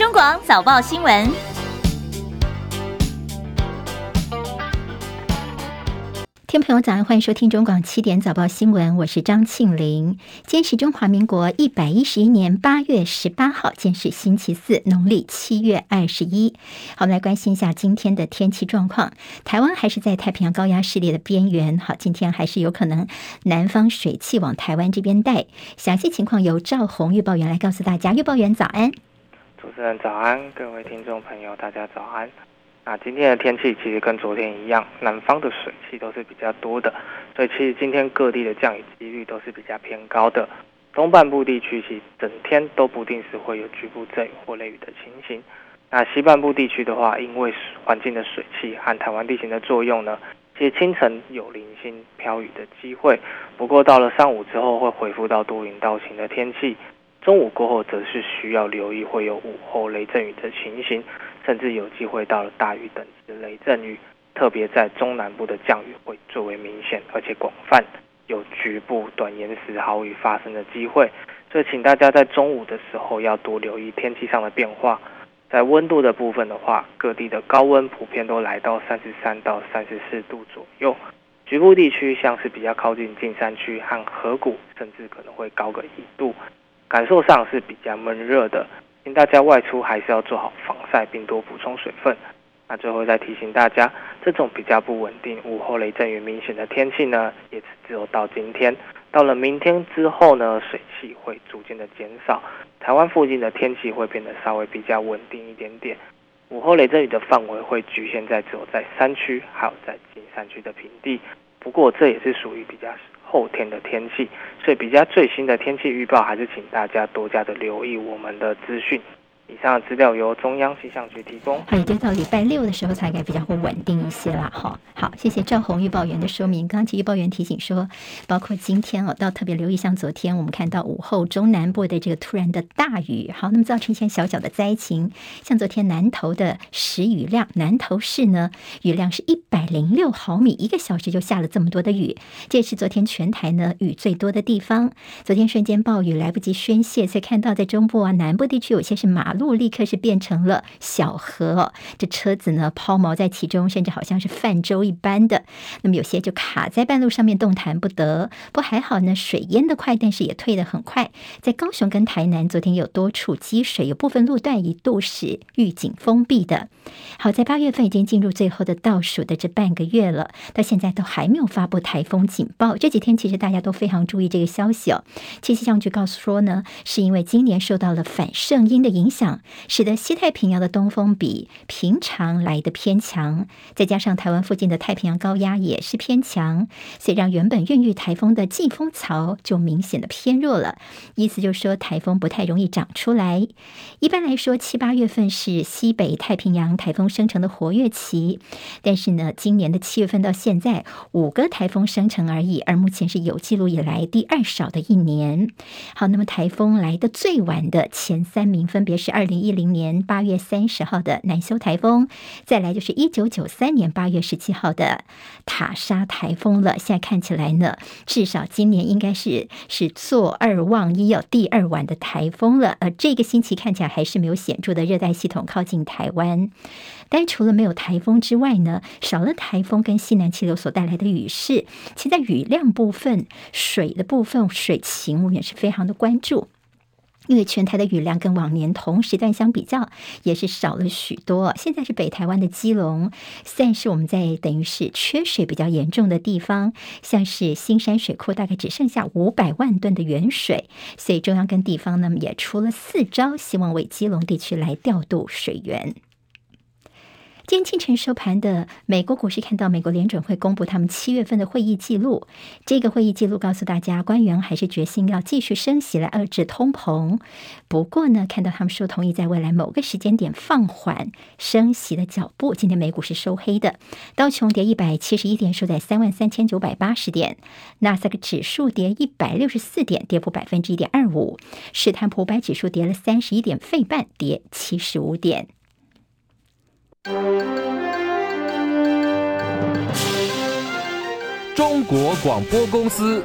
中广早报新闻。听众朋友早安，欢迎收听中广七点早报新闻，我是张庆玲。今天是中华民国一百一十一年八月十八号，今天是星期四，农历七月二十一。好，我们来关心一下今天的天气状况。台湾还是在太平洋高压势力的边缘，好，今天还是有可能南方水汽往台湾这边带。详细情况由赵鸿预报员来告诉大家。预报员早安，主持人早安，各位听众朋友大家早安。那今天的天气其实跟昨天一样，南方的水汽都是比较多的，所以其实今天各地的降雨几率都是比较偏高的。东半部地区其实整天都不定时会有局部阵雨或雷雨的情形。那西半部地区的话，因为环境的水汽和台湾地形的作用呢，其实清晨有零星飘雨的机会，不过到了上午之后会恢复到多云到晴的天气。中午过后则是需要留意会有午后雷阵雨的情形。甚至有机会到了大雨等级雷阵雨，特别在中南部的降雨会最为明显，而且广泛，有局部短延时豪雨发生的机会。所以，请大家在中午的时候要多留意天气上的变化。在温度的部分的话，各地的高温普遍都来到三十三到三十四度左右，局部地区像是比较靠近近山区和河谷，甚至可能会高个一度，感受上是比较闷热的。请大家外出还是要做好防晒，并多补充水分。那最后再提醒大家，这种比较不稳定、午后雷阵雨明显的天气呢，也只有到今天。到了明天之后呢，水汽会逐渐的减少，台湾附近的天气会变得稍微比较稳定一点点。午后雷阵雨的范围会局限在只有在山区，还有在近山区的平地。不过这也是属于比较后天的天气，所以比较最新的天气预报，还是请大家多加的留意我们的资讯。以上的资料由中央气象局提供。好，也就到礼拜六的时候才应该比较会稳定一些了哈。好，谢谢赵鸿预报员的说明。刚刚其预报员提醒说，包括今天哦，到特别留意，像昨天我们看到午后中南部的这个突然的大雨，好，那么造成一些小小的灾情。像昨天南投的时雨量，南投市呢雨量是一百零六毫米，一个小时就下了这么多的雨，这是昨天全台呢雨最多的地方。昨天瞬间暴雨来不及宣泄，所以看到在中部啊南部地区有些是马路路。立刻是变成了小河，这车子呢抛锚在其中，甚至好像是泛舟一般的。那么有些就卡在半路上面，动弹不得。不还好呢，水淹得快，但是也退得很快。在高雄跟台南，昨天有多处积水，有部分路段一度是预警封闭的。好在八月份已经进入最后的倒数的这半个月了，到现在都还没有发布台风警报。这几天其实大家都非常注意这个消息哦。气象局告诉说呢，是因为今年受到了反圣婴的影响。使得西太平洋的东风比平常来得偏强，再加上台湾附近的太平洋高压也是偏强，所以让原本孕育台风的季风槽就明显的偏弱了。意思就是说，台风不太容易长出来。一般来说，七八月份是西北太平洋台风生成的活跃期，但是呢，今年的七月份到现在五个台风生成而已，而目前是有记录以来第二少的一年。好，那么台风来的最晚的前三名分别是二。二零一零年八月三十号的南修台风，再来就是一九九三年八月十七号的塔莎台风了。现在看起来呢，至少今年应该是是坐二望一，要第二晚的台风了。呃，这个星期看起来还是没有显著的热带系统靠近台湾。但除了没有台风之外呢，少了台风跟西南气流所带来的雨势，其在雨量部分、水的部分、水情，我们也是非常的关注。因为全台的雨量跟往年同时段相比较，也是少了许多。现在是北台湾的基隆，算是我们在等于是缺水比较严重的地方，像是新山水库大概只剩下五百万吨的原水，所以中央跟地方呢也出了四招，希望为基隆地区来调度水源。今天清晨收盘的美国股市，看到美国联准会公布他们七月份的会议记录。这个会议记录告诉大家，官员还是决心要继续升息来遏制通膨。不过呢，看到他们说同意在未来某个时间点放缓升息的脚步。今天美股是收黑的，道琼跌一百七十一点，收在三万三千九百八十点；纳斯达克指数跌一百六十四点，跌幅百分之一点二五；史坦普五百指数跌了三十一点，费半跌七十五点。中国广播公司。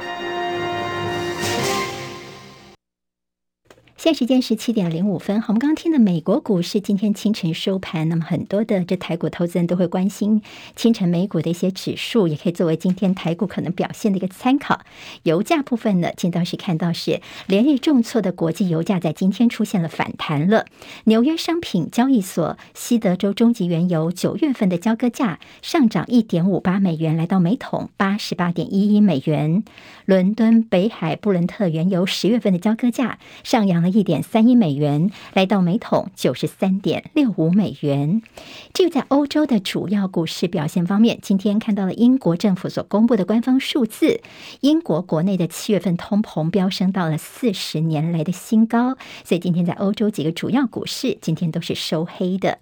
现在时间是七点零五分。我们刚刚听的美国股市今天清晨收盘，那么很多的这台股投资人都会关心清晨美股的一些指数，也可以作为今天台股可能表现的一个参考。油价部分呢，今天是看到是连日重挫的国际油价在今天出现了反弹了。纽约商品交易所西德州中级原油九月份的交割价上涨一点五八美元，来到每桶八十八点一一美元。伦敦北海布伦特原油十月份的交割价上扬了。一点三一美元，来到每桶九十三点六五美元。这个在欧洲的主要股市表现方面，今天看到了英国政府所公布的官方数字，英国国内的七月份通膨飙升到了四十年来的新高，所以今天在欧洲几个主要股市今天都是收黑的。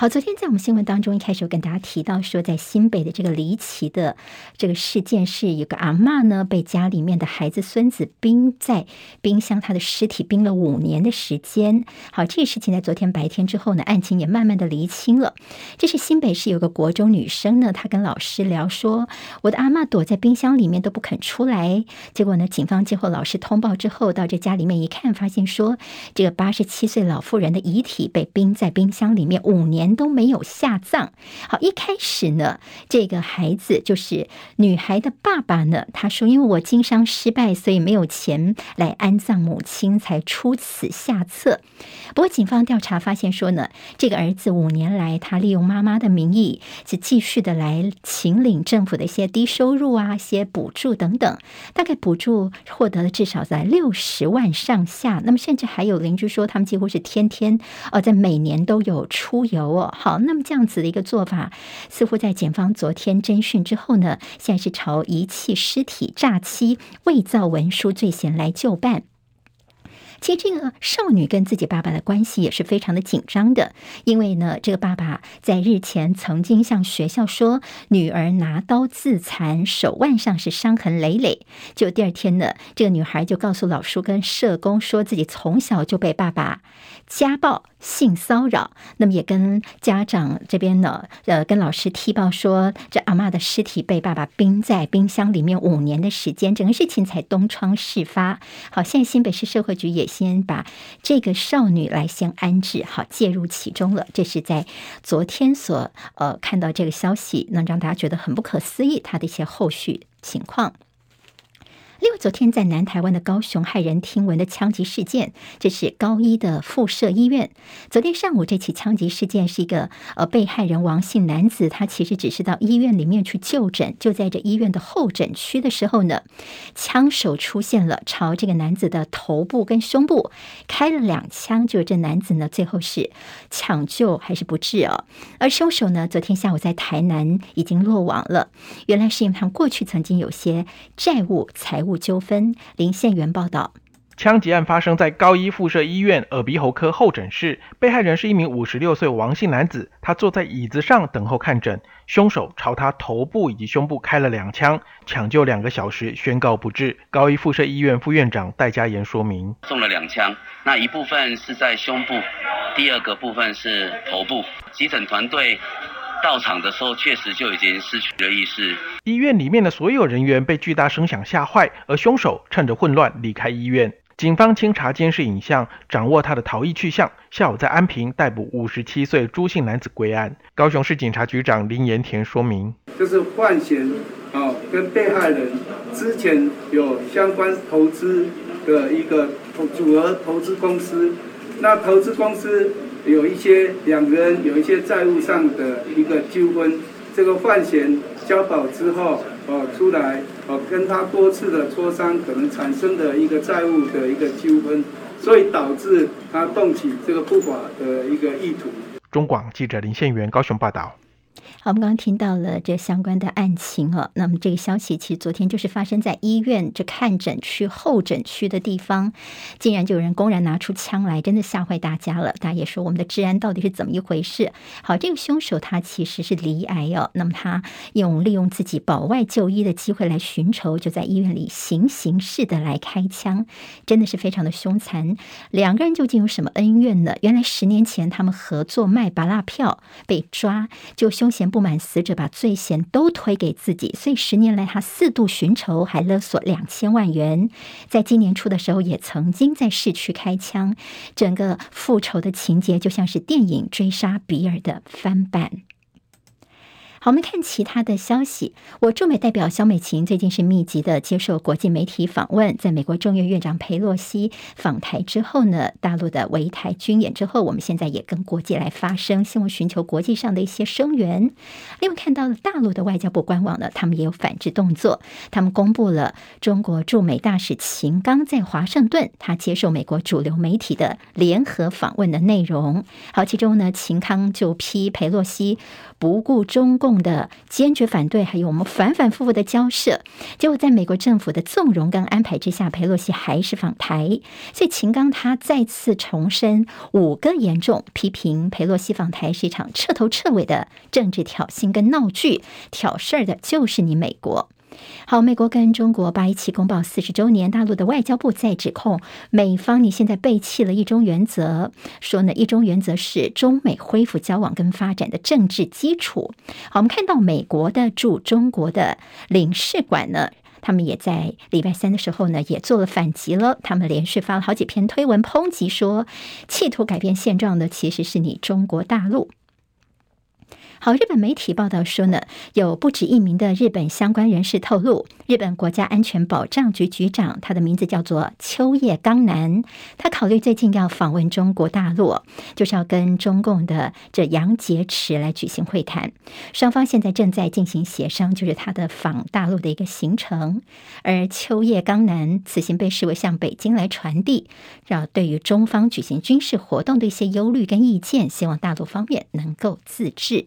好，昨天在我们新闻当中一开始有跟大家提到说，在新北的这个离奇的这个事件，是有个阿嬷呢被家里面的孩子孙子冰在冰箱，他的尸体冰了五年的时间。好，这个事情在昨天白天之后呢，案情也慢慢的厘清了。这是新北市有个国中女生呢，她跟老师聊说，我的阿嬷躲在冰箱里面都不肯出来。结果呢，警方接获老师通报之后，到这家里面一看，发现说这个八十七岁老妇人的遗体被冰在冰箱里面五年。都没有下葬。好，一开始呢，这个孩子就是女孩的爸爸呢，他说：“因为我经商失败，所以没有钱来安葬母亲，才出此下策。”不过，警方调查发现说呢，这个儿子五年来，他利用妈妈的名义，是继续的来请领政府的一些低收入啊、一些补助等等，大概补助获得了至少在六十万上下。那么，甚至还有邻居说，他们几乎是天天哦，在每年都有出游好，那么这样子的一个做法，似乎在检方昨天侦讯之后呢，现在是朝遗弃尸体、诈欺、伪造文书罪嫌来就办。其实这个少女跟自己爸爸的关系也是非常的紧张的，因为呢，这个爸爸在日前曾经向学校说女儿拿刀自残，手腕上是伤痕累累。就第二天呢，这个女孩就告诉老师跟社工说自己从小就被爸爸家暴、性骚扰。那么也跟家长这边呢，呃，跟老师踢爆说这阿嬷的尸体被爸爸冰在冰箱里面五年的时间，整个事情才东窗事发。好，现在新北市社会局也。先把这个少女来先安置好，介入其中了。这是在昨天所呃看到这个消息，能让大家觉得很不可思议，他的一些后续情况。另外，昨天在南台湾的高雄骇人听闻的枪击事件，这是高一的附设医院。昨天上午这起枪击事件是一个呃被害人王姓男子，他其实只是到医院里面去就诊，就在这医院的候诊区的时候呢，枪手出现了，朝这个男子的头部跟胸部开了两枪，就这男子呢最后是抢救还是不治哦。而凶手呢，昨天下午在台南已经落网了，原来是因为他们过去曾经有些债务财务。纠纷。林宪元报道，枪击案发生在高一附设医院耳鼻喉科候诊室，被害人是一名五十六岁王姓男子，他坐在椅子上等候看诊，凶手朝他头部以及胸部开了两枪，抢救两个小时，宣告不治。高一附设医院副院长戴家言说明：中了两枪，那一部分是在胸部，第二个部分是头部，急诊团队。到场的时候，确实就已经失去了意识。医院里面的所有人员被巨大声响吓坏，而凶手趁着混乱离开医院。警方清查监视影像，掌握他的逃逸去向。下午在安平逮捕五十七岁朱姓男子归案。高雄市警察局长林延田说明：就是犯嫌啊，跟被害人之前有相关投资的一个组合投资公司，那投资公司。有一些两个人有一些债务上的一个纠纷，这个范闲交保之后，哦出来，哦跟他多次的磋商，可能产生的一个债务的一个纠纷，所以导致他动起这个不法的一个意图。中广记者林宪元高雄报道。好，我们刚刚听到了这相关的案情啊。那么这个消息其实昨天就是发生在医院这看诊区候诊区的地方，竟然就有人公然拿出枪来，真的吓坏大家了。大家也说我们的治安到底是怎么一回事？好，这个凶手他其实是罹癌哦，那么他用利用自己保外就医的机会来寻仇，就在医院里行刑式的来开枪，真的是非常的凶残。两个人究竟有什么恩怨呢？原来十年前他们合作卖芭乐票被抓，就凶。嫌不满，死者把罪嫌都推给自己，所以十年来他四度寻仇，还勒索两千万元。在今年初的时候，也曾经在市区开枪，整个复仇的情节就像是电影《追杀比尔》的翻版。好，我们看其他的消息。我驻美代表肖美琴最近是密集的接受国际媒体访问，在美国众院院长佩洛西访台之后呢，大陆的围台军演之后，我们现在也跟国际来发声，希望寻求国际上的一些声援。另外，看到了大陆的外交部官网呢，他们也有反制动作，他们公布了中国驻美大使秦刚在华盛顿他接受美国主流媒体的联合访问的内容。好，其中呢，秦刚就批裴洛西不顾中共。的坚决反对，还有我们反反复复的交涉，结果在美国政府的纵容跟安排之下，佩洛西还是访台。所以秦刚他再次重申五个严重批评佩洛西访台是一场彻头彻尾的政治挑衅跟闹剧，挑事儿的就是你美国。好，美国跟中国八一七公报四十周年，大陆的外交部在指控美方，你现在背弃了一中原则，说呢，一中原则是中美恢复交往跟发展的政治基础。好，我们看到美国的驻中国的领事馆呢，他们也在礼拜三的时候呢，也做了反击了，他们连续发了好几篇推文抨击说，企图改变现状的其实是你中国大陆。好，日本媒体报道说呢，有不止一名的日本相关人士透露，日本国家安全保障局局长，他的名字叫做秋叶刚男，他考虑最近要访问中国大陆，就是要跟中共的这杨洁篪来举行会谈，双方现在正在进行协商，就是他的访大陆的一个行程。而秋叶刚男此行被视为向北京来传递，让对于中方举行军事活动的一些忧虑跟意见，希望大陆方面能够自制。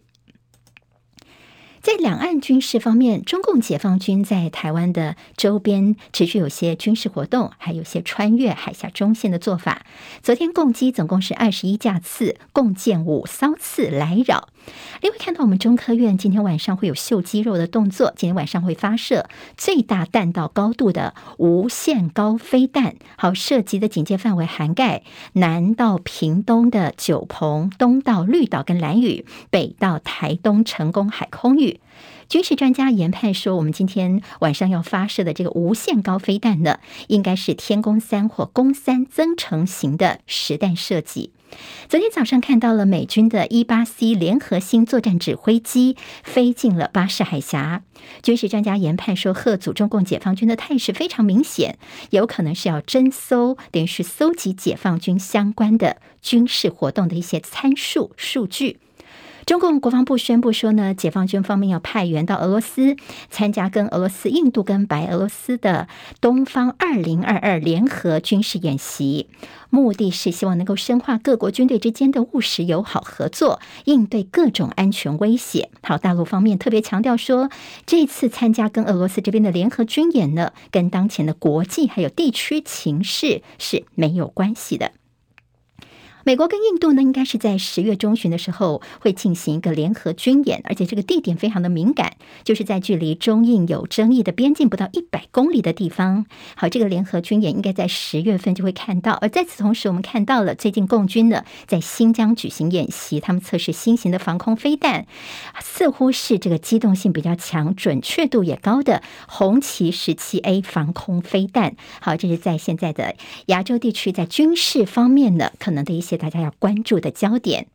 在两岸军事方面，中共解放军在台湾的周边持续有些军事活动，还有些穿越海峡中线的做法。昨天共击总共是二十一架次，共建五艘次来扰。另外，看到我们中科院今天晚上会有秀肌肉的动作，今天晚上会发射最大弹道高度的无限高飞弹。好，射击的警戒范围涵盖南到屏东的九鹏，东到绿岛跟兰屿，北到台东成功海空域。军事专家研判说，我们今天晚上要发射的这个无限高飞弹呢，应该是天宫三或宫三增程型的实弹射击。昨天早上看到了美军的 E-8C 联合星作战指挥机飞进了巴士海峡。军事专家研判说，吓阻中共解放军的态势非常明显，有可能是要侦搜，等于是搜集解放军相关的军事活动的一些参数数据。中共国防部宣布说呢，解放军方面要派员到俄罗斯参加跟俄罗斯、印度跟白俄罗斯的东方二零二二联合军事演习，目的是希望能够深化各国军队之间的务实友好合作，应对各种安全威胁。好，大陆方面特别强调说，这次参加跟俄罗斯这边的联合军演呢，跟当前的国际还有地区情势是没有关系的。美国跟印度呢，应该是在十月中旬的时候会进行一个联合军演，而且这个地点非常的敏感，就是在距离中印有争议的边境不到一百公里的地方。好，这个联合军演应该在十月份就会看到。而在此同时，我们看到了最近共军呢在新疆举行演习，他们测试新型的防空飞弹，似乎是这个机动性比较强、准确度也高的红旗十七 A 防空飞弹。好，这是在现在的亚洲地区在军事方面呢可能的一些。大家要关注的焦点，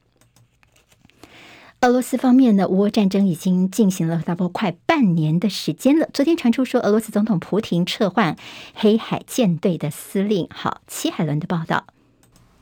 俄罗斯方面呢，乌俄战争已经进行了差不多快半年的时间了。昨天传出说，俄罗斯总统普廷撤换黑海舰队的司令。好，齐海伦的报道。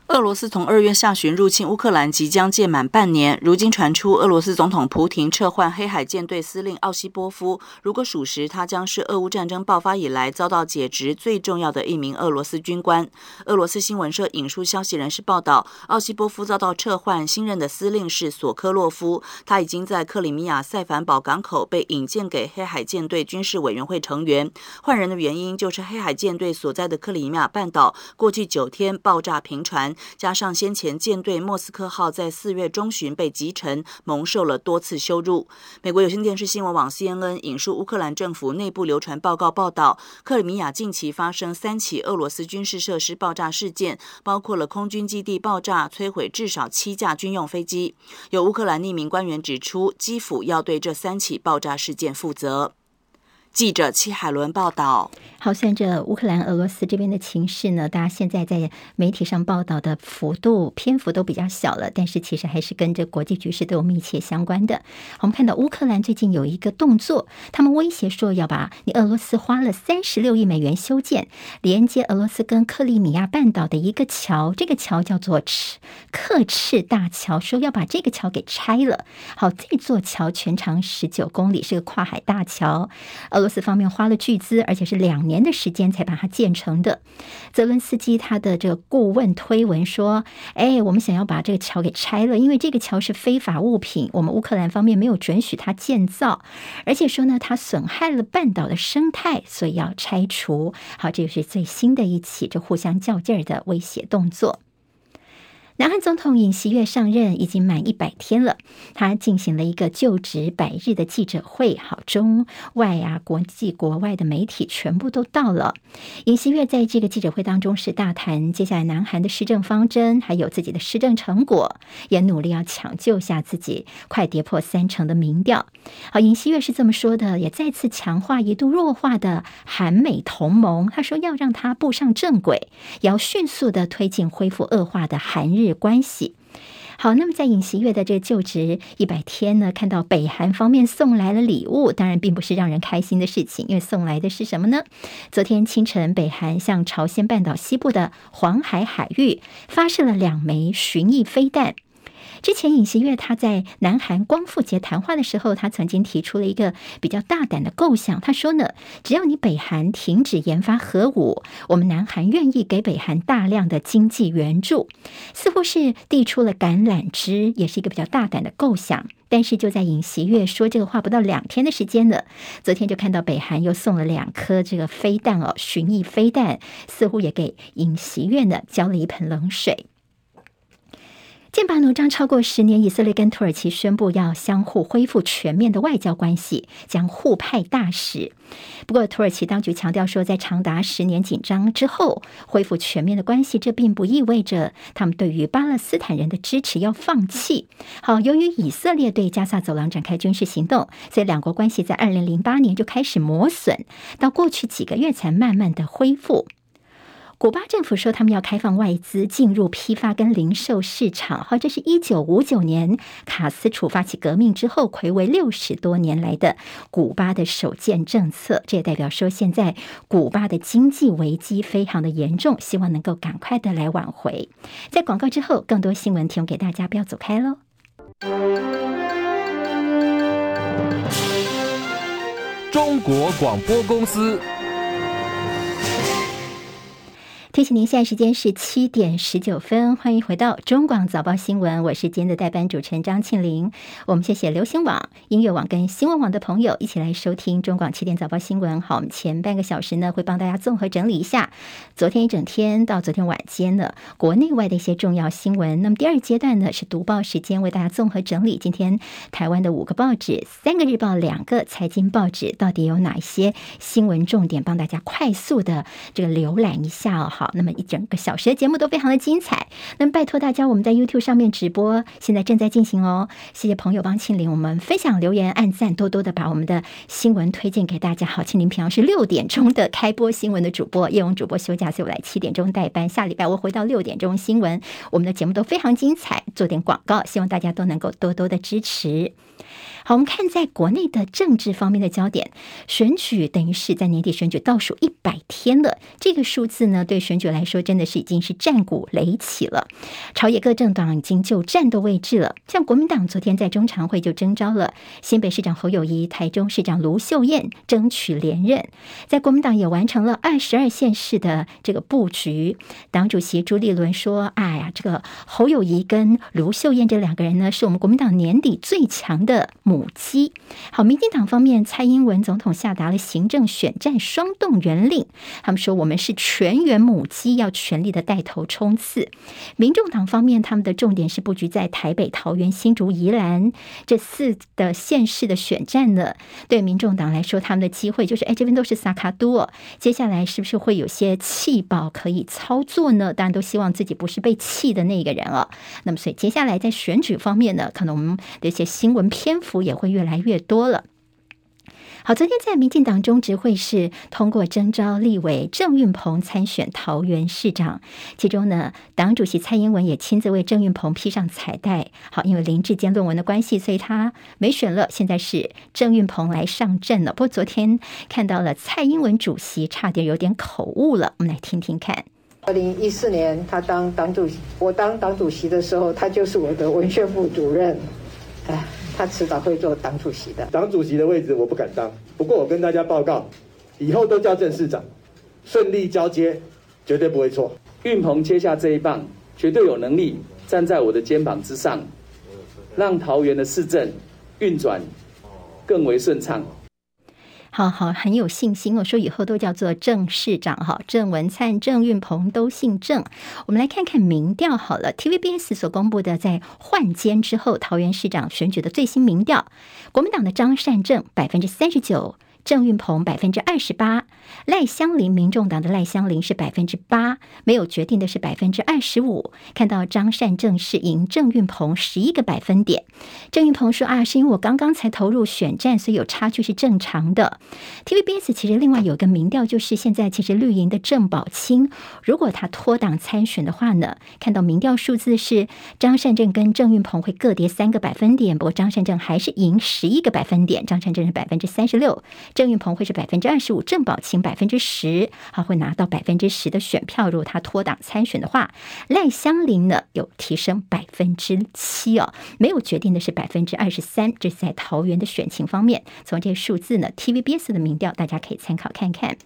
俄罗斯从二月下旬入侵乌克兰即将届满半年，如今传出俄罗斯总统普亭撤换黑海舰队司令奥西波夫。如果属实，他将是俄乌战争爆发以来遭到解职最重要的一名俄罗斯军官。俄罗斯新闻社引述消息人士报道，奥西波夫遭到撤换，新任的司令是索科洛夫。他已经在克里米亚塞凡堡港口被引荐给黑海舰队军事委员会成员。换人的原因就是黑海舰队所在的克里米亚半岛过去九天爆炸频传。加上先前舰队莫斯科号在四月中旬被击沉，蒙受了多次羞辱。美国有线电视新闻网 CNN 引述乌克兰政府内部流传报告报道，克里米亚近期发生三起俄罗斯军事设施爆炸事件，包括了空军基地爆炸，摧毁至少七架军用飞机。有乌克兰匿名官员指出，基辅要对这三起爆炸事件负责。记者戚海伦报道。好，算着乌克兰、俄罗斯这边的情势呢，大家现在在媒体上报道的幅度、篇幅都比较小了，但是其实还是跟这国际局势都有密切相关的。我们看到乌克兰最近有一个动作，他们威胁说要把你俄罗斯花了三十六亿美元修建连接俄罗斯跟克里米亚半岛的一个桥，这个桥叫做赤刻赤大桥，说要把这个桥给拆了。好，这座桥全长十九公里，是个跨海大桥。俄罗斯方面花了巨资，而且是两年的时间才把它建成的。泽伦斯基他的这个顾问推文说：“哎，我们想要把这个桥给拆了，因为这个桥是非法物品，我们乌克兰方面没有准许它建造，而且说呢，它损害了半岛的生态，所以要拆除。”好，这就是最新的一起这互相较劲儿的威胁动作。南韩总统尹锡悦上任已经满一百天了，他进行了一个就职百日的记者会，好，中外啊，国际国外的媒体全部都到了。尹锡悦在这个记者会当中是大谈接下来南韩的施政方针，还有自己的施政成果，也努力要抢救下自己快跌破三成的民调。好，尹锡悦是这么说的，也再次强化一度弱化的韩美同盟，他说要让他步上正轨，也要迅速的推进恢复恶化的韩日关系。好，那么在尹锡悦的这个就职一百天呢，看到北韩方面送来了礼物，当然并不是让人开心的事情，因为送来的是什么呢？昨天清晨，北韩向朝鲜半岛西部的黄海海域发射了两枚巡弋飞弹。之前尹锡悦他在南韩光复节谈话的时候，他曾经提出了一个比较大胆的构想。他说呢，只要你北韩停止研发核武，我们南韩愿意给北韩大量的经济援助，似乎是递出了橄榄枝，也是一个比较大胆的构想。但是就在尹锡悦说这个话不到两天的时间呢，昨天就看到北韩又送了两颗这个飞弹哦，巡弋飞弹，似乎也给尹锡悦呢浇了一盆冷水。剑拔弩张超过十年，以色列跟土耳其宣布要相互恢复全面的外交关系，将互派大使。不过，土耳其当局强调说，在长达十年紧张之后，恢复全面的关系，这并不意味着他们对于巴勒斯坦人的支持要放弃。好，由于以色列对加萨走廊展开军事行动，所以两国关系在二零零八年就开始磨损，到过去几个月才慢慢的恢复。古巴政府说，他们要开放外资进入批发跟零售市场。好，这是一九五九年卡斯楚发起革命之后，睽违六十多年来的古巴的首件政策。这也代表说，现在古巴的经济危机非常的严重，希望能够赶快的来挽回。在广告之后，更多新闻提供给大家，不要走开喽。中国广播公司。提醒您，现在时间是七点十九分，欢迎回到中广早报新闻，我是今天的代班主持人张庆玲。我们谢谢流行网、音乐网跟新闻网的朋友一起来收听中广七点早报新闻。好，我们前半个小时呢，会帮大家综合整理一下昨天一整天到昨天晚间的国内外的一些重要新闻。那么第二阶段呢，是读报时间，为大家综合整理今天台湾的五个报纸、三个日报、两个财经报纸到底有哪一些新闻重点，帮大家快速的这个浏览一下哦。好。那么一整个小时的节目都非常的精彩，那么拜托大家，我们在 YouTube 上面直播，现在正在进行哦。谢谢朋友帮庆玲，我们分享留言、按赞，多多的把我们的新闻推荐给大家。好，庆玲平常是六点钟的开播新闻的主播，叶荣主播休假，所以我来七点钟代班。下礼拜我回到六点钟新闻，我们的节目都非常精彩，做点广告，希望大家都能够多多的支持。好，我们看在国内的政治方面的焦点，选举等于是在年底选举倒数一百天了。这个数字呢，对选举来说真的是已经是战鼓擂起了。朝野各政党已经就战斗位置了。像国民党昨天在中常会就征召了新北市长侯友谊、台中市长卢秀燕争取连任。在国民党也完成了二十二县市的这个布局。党主席朱立伦说：“哎呀，这个侯友谊跟卢秀燕这两个人呢，是我们国民党年底最强的母。”母鸡。好，民进党方面，蔡英文总统下达了行政选战双动员令，他们说我们是全员母鸡，要全力的带头冲刺。民众党方面，他们的重点是布局在台北、桃园、新竹、宜兰这四的县市的选战呢。对民众党来说，他们的机会就是，哎，这边都是萨卡多，接下来是不是会有些弃保可以操作呢？当然都希望自己不是被弃的那个人啊。那么，所以接下来在选举方面呢，可能我们的一些新闻篇幅也会越来越多了。好，昨天在民进党中执会是通过征召立委郑运鹏参选桃园市长，其中呢，党主席蔡英文也亲自为郑运鹏披上彩带。好，因为林志坚论文的关系，所以他没选了。现在是郑运鹏来上阵了。不过昨天看到了蔡英文主席差点有点口误了，我们来听听看。二零一四年他当党主席，我当党主席的时候，他就是我的文宣部主任。哎。他迟早会做党主席的。党主席的位置我不敢当，不过我跟大家报告，以后都叫郑市长，顺利交接，绝对不会错。运鹏接下这一棒，绝对有能力站在我的肩膀之上，让桃园的市政运转更为顺畅。好好，很有信心。我说以后都叫做郑市长哈，郑文灿、郑运鹏都姓郑。我们来看看民调好了，TVBS 所公布的在换监之后桃园市长选举的最新民调，国民党的张善政百分之三十九。郑运鹏百分之二十八，赖香林，民众党的赖香林是百分之八，没有决定的是百分之二十五。看到张善政是赢郑运鹏十一个百分点。郑运鹏说啊，是因为我刚刚才投入选战，所以有差距是正常的。TVBS 其实另外有个民调，就是现在其实绿营的郑宝清，如果他脱党参选的话呢，看到民调数字是张善政跟郑运鹏会各跌三个百分点，不过张善政还是赢十一个百分点，张善政是百分之三十六。郑玉鹏会是百分之二十五，郑宝清百分之十，他会拿到百分之十的选票。如果他脱党参选的话，赖香伶呢有提升百分之七哦，没有决定的是百分之二十三。这是在桃园的选情方面，从这些数字呢，TVBS 的民调大家可以参考看看。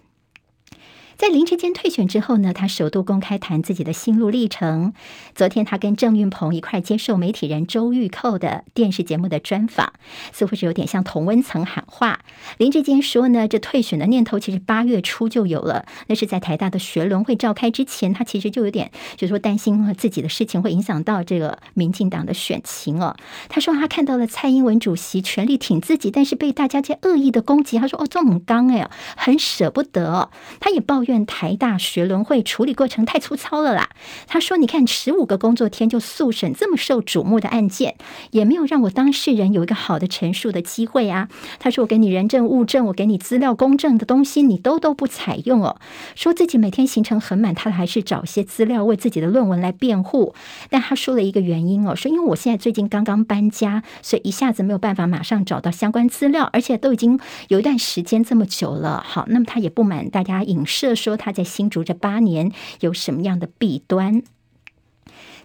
在林志坚退选之后呢，他首度公开谈自己的心路历程。昨天他跟郑运鹏一块接受媒体人周玉蔻的电视节目的专访，似乎是有点像同温层喊话。林志坚说呢，这退选的念头其实八月初就有了，那是在台大的学伦会召开之前，他其实就有点就说担心自己的事情会影响到这个民进党的选情哦。他说他看到了蔡英文主席全力挺自己，但是被大家在恶意的攻击，他说哦，这么刚哎，很舍不得。他也抱怨。院台大学伦会处理过程太粗糙了啦。他说：“你看，十五个工作天就速审这么受瞩目的案件，也没有让我当事人有一个好的陈述的机会啊。”他说：“我给你人证物证，我给你资料公证的东西，你都都不采用哦。说自己每天行程很满，他还是找些资料为自己的论文来辩护。但他说了一个原因哦，说因为我现在最近刚刚搬家，所以一下子没有办法马上找到相关资料，而且都已经有一段时间这么久了。好，那么他也不满大家影射。”说他在新竹这八年有什么样的弊端？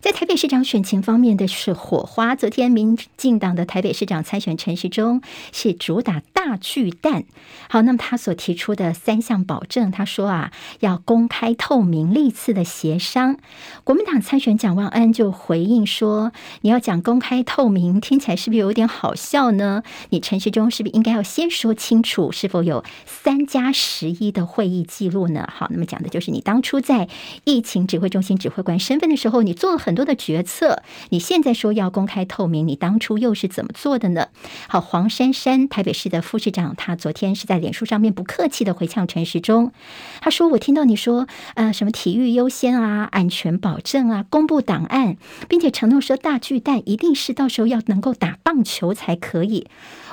在台北市长选情方面的是火花。昨天，民进党的台北市长参选陈时中是主打大巨蛋。好，那么他所提出的三项保证，他说啊，要公开透明、历次的协商。国民党参选蒋万安就回应说：“你要讲公开透明，听起来是不是有点好笑呢？你陈时中是不是应该要先说清楚，是否有三加十一的会议记录呢？”好，那么讲的就是你当初在疫情指挥中心指挥官身份的时候，你做了很。多的决策，你现在说要公开透明，你当初又是怎么做的呢？好，黄珊珊，台北市的副市长，他昨天是在脸书上面不客气的回呛陈时中，他说：“我听到你说，呃，什么体育优先啊，安全保证啊，公布档案，并且承诺说大巨蛋一定是到时候要能够打棒球才可以。”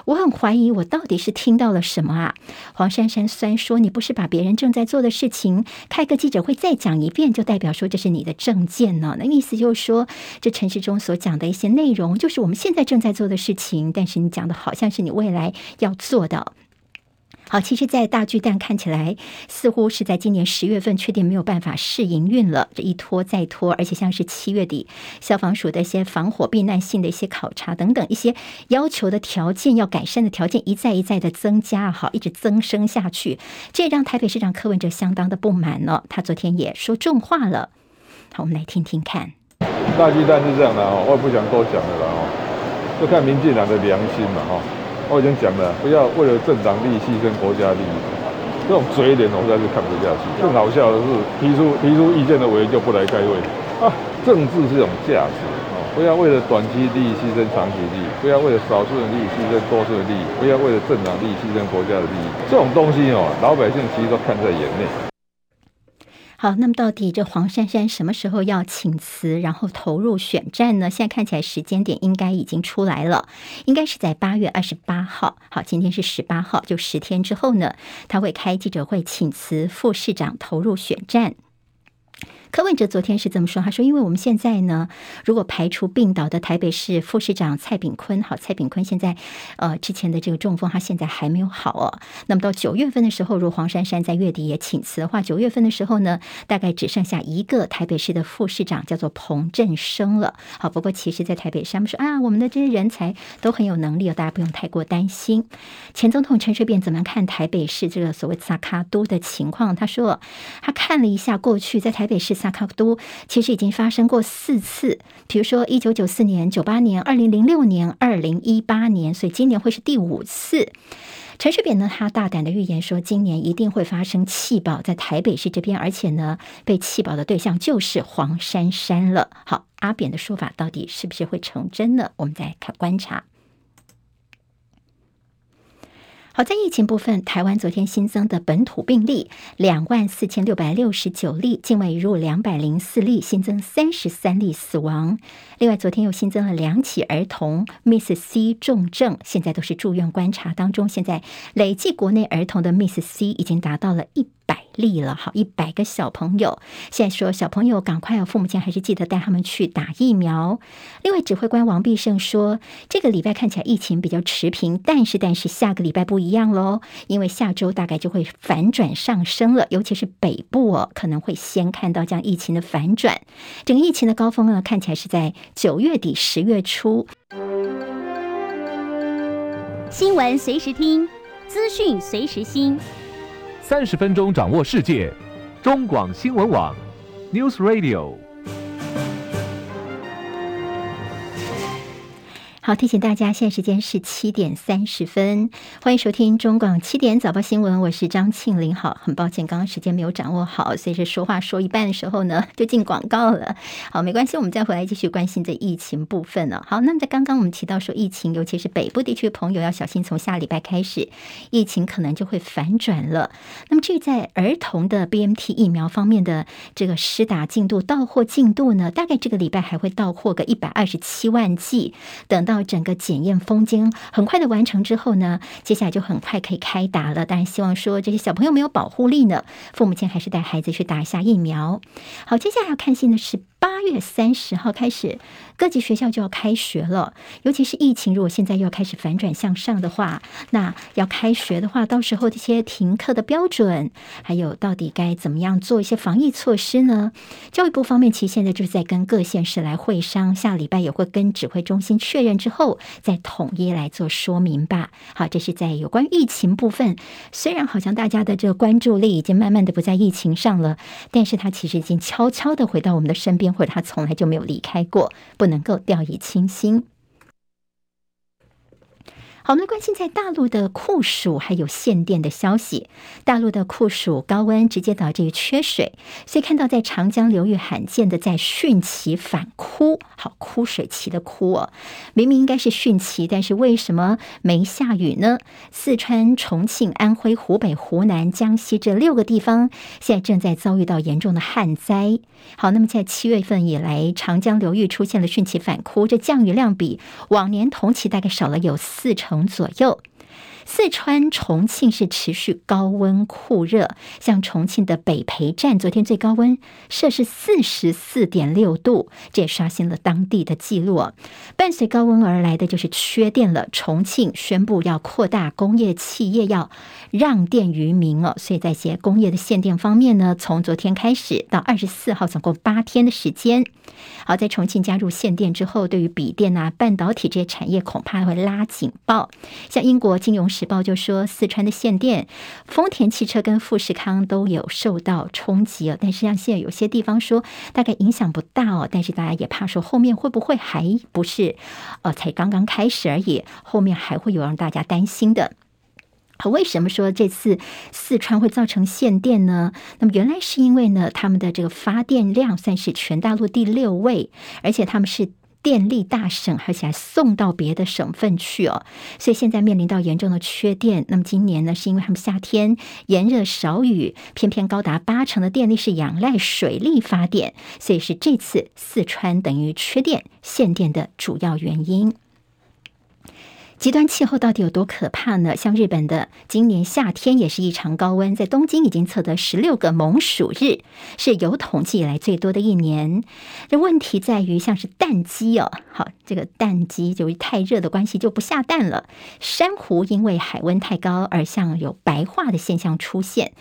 我很怀疑，我到底是听到了什么啊？黄珊珊虽然说你不是把别人正在做的事情开个记者会再讲一遍，就代表说这是你的证件呢？那意思就是说，这陈世忠所讲的一些内容，就是我们现在正在做的事情，但是你讲的好像是你未来要做的。好，其实，在大巨蛋看起来，似乎是在今年十月份确定没有办法试营运了，这一拖再拖，而且像是七月底消防署的一些防火避难性的一些考察等等一些要求的条件，要改善的条件一再一再的增加，好，一直增生下去，这也让台北市长柯文哲相当的不满了。他昨天也说重话了，好，我们来听听看。大巨蛋是这样的哦，我也不想多讲了哦，就看民进党的良心嘛哈。我已经讲了，不要为了政党利益牺牲国家利益，这种嘴脸我实在是看不下去。更好笑的是，提出提出意见的委员就不来开会啊！政治是一种价值啊，不要为了短期利益牺牲长期利益，不要为了少数人利益牺牲多数的利益，不要为了政党利益牺牲国家的利益。这种东西哦，老百姓其实都看在眼内。好，那么到底这黄珊珊什么时候要请辞，然后投入选战呢？现在看起来时间点应该已经出来了，应该是在八月二十八号。好，今天是十八号，就十天之后呢，他会开记者会请辞副市长，投入选战。柯文哲昨天是这么说，他说：“因为我们现在呢，如果排除病倒的台北市副市长蔡炳坤，好，蔡炳坤现在呃之前的这个中风，他现在还没有好哦。那么到九月份的时候，如黄珊珊在月底也请辞的话，九月份的时候呢，大概只剩下一个台北市的副市长，叫做彭振声了。好，不过其实，在台北市，他们说啊，我们的这些人才都很有能力哦，大家不用太过担心。前总统陈水扁怎么看台北市这个所谓萨卡都的情况？他说，他看了一下过去在台台北市。”萨卡都其实已经发生过四次，比如说一九九四年、九八年、二零零六年、二零一八年，所以今年会是第五次。陈水扁呢，他大胆的预言说，今年一定会发生弃保在台北市这边，而且呢，被弃保的对象就是黄珊珊了。好，阿扁的说法到底是不是会成真呢？我们再看观察。好，在疫情部分，台湾昨天新增的本土病例两万四千六百六十九例，境外入两百零四例，新增三十三例死亡。另外，昨天又新增了两起儿童 Miss C 重症，现在都是住院观察当中。现在累计国内儿童的 Miss C 已经达到了一百立了，好，一百个小朋友。现在说小朋友赶快，父母亲还是记得带他们去打疫苗。另外，指挥官王必胜说，这个礼拜看起来疫情比较持平，但是但是下个礼拜不一样喽，因为下周大概就会反转上升了，尤其是北部哦，可能会先看到这样疫情的反转。整个疫情的高峰呢，看起来是在九月底十月初。新闻随时听，资讯随时新。三十分钟掌握世界，中广新闻网，News Radio。好，提醒大家，现在时间是七点三十分，欢迎收听中广七点早报新闻，我是张庆玲。好，很抱歉，刚刚时间没有掌握好，所以这说话说一半的时候呢，就进广告了。好，没关系，我们再回来继续关心这疫情部分呢。好，那么在刚刚我们提到说，疫情尤其是北部地区的朋友要小心，从下礼拜开始，疫情可能就会反转了。那么至于在儿童的 BMT 疫苗方面的这个施打进度、到货进度呢，大概这个礼拜还会到货个一百二十七万剂，等到。到整个检验封缄很快的完成之后呢，接下来就很快可以开打了。当然，希望说这些小朋友没有保护力呢，父母亲还是带孩子去打一下疫苗。好，接下来要看新的是。八月三十号开始，各级学校就要开学了。尤其是疫情，如果现在又要开始反转向上的话，那要开学的话，到时候这些停课的标准，还有到底该怎么样做一些防疫措施呢？教育部方面，其实现在就是在跟各县市来会商，下礼拜也会跟指挥中心确认之后，再统一来做说明吧。好，这是在有关疫情部分。虽然好像大家的这个关注力已经慢慢的不在疫情上了，但是它其实已经悄悄的回到我们的身边。或者他从来就没有离开过，不能够掉以轻心。好，我们来关心在大陆的酷暑还有限电的消息。大陆的酷暑高温直接导致于缺水，所以看到在长江流域罕见的在汛期反枯，好，枯水期的枯哦，明明应该是汛期，但是为什么没下雨呢？四川、重庆、安徽、湖北、湖南、江西这六个地方现在正在遭遇到严重的旱灾。好，那么在七月份以来，长江流域出现了汛期反枯，这降雨量比往年同期大概少了有四成。左右。四川、重庆是持续高温酷热，像重庆的北埤站，昨天最高温摄氏四十四点六度，这也刷新了当地的记录。伴随高温而来的就是缺电了，重庆宣布要扩大工业企业要让电于民哦，所以在一些工业的限电方面呢，从昨天开始到二十四号，总共八天的时间。好，在重庆加入限电之后，对于笔电啊、半导体这些产业恐怕会拉警报。像英国金融。时报》就说，四川的限电，丰田汽车跟富士康都有受到冲击哦。但是像现在有些地方说大概影响不大哦，但是大家也怕说后面会不会还不是呃才刚刚开始而已，后面还会有让大家担心的。为什么说这次四川会造成限电呢？那么原来是因为呢，他们的这个发电量算是全大陆第六位，而且他们是电力大省，而且还送到别的省份去哦，所以现在面临到严重的缺电。那么今年呢，是因为他们夏天炎热少雨，偏偏高达八成的电力是仰赖水力发电，所以是这次四川等于缺电限电的主要原因。极端气候到底有多可怕呢？像日本的今年夏天也是异常高温，在东京已经测得十六个猛暑日，是有统计以来最多的一年。这问题在于，像是蛋鸡哦，好，这个蛋鸡由于太热的关系就不下蛋了。珊瑚因为海温太高而像有白化的现象出现。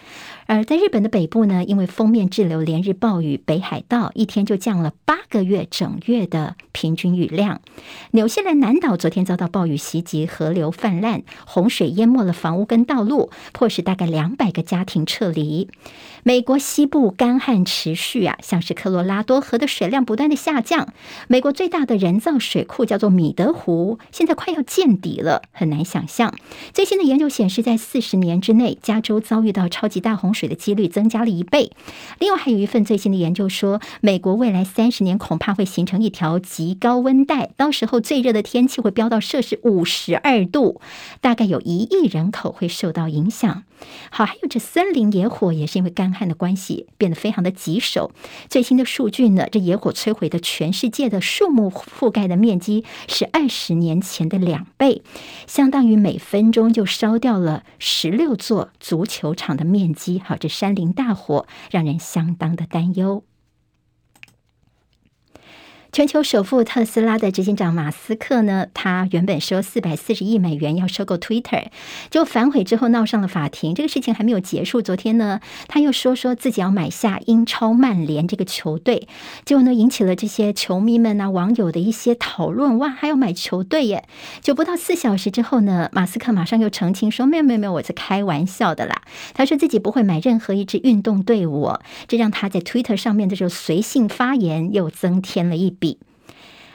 而在日本的北部呢，因为锋面滞留连日暴雨，北海道一天就降了八个月整月的平均雨量。纽西兰南岛昨天遭到暴雨袭击，河流泛滥，洪水淹没了房屋跟道路，迫使大概两百个家庭撤离。美国西部干旱持续啊，像是科罗拉多河的水量不断的下降。美国最大的人造水库叫做米德湖，现在快要见底了，很难想象。最新的研究显示，在四十年之内，加州遭遇到超级大洪水的几率增加了一倍。另外，还有一份最新的研究说，美国未来三十年恐怕会形成一条极高温带，到时候最热的天气会飙到摄氏五十二度，大概有一亿人口会受到影响。好，还有这森林野火也是因为干汉的关系变得非常的棘手。最新的数据呢，这野火摧毁的全世界的树木覆盖的面积是二十年前的两倍，相当于每分钟就烧掉了十六座足球场的面积。好，这山林大火让人相当的担忧。全球首富特斯拉的执行长马斯克呢，他原本说四百四十亿美元要收购 Twitter，就反悔之后闹上了法庭。这个事情还没有结束。昨天呢，他又说说自己要买下英超曼联这个球队，结果呢，引起了这些球迷们啊、网友的一些讨论。哇，还要买球队耶？就不到四小时之后呢，马斯克马上又澄清说，没有没有没有，我在开玩笑的啦。他说自己不会买任何一支运动队伍，这让他在 Twitter 上面的这种随性发言又增添了一笔。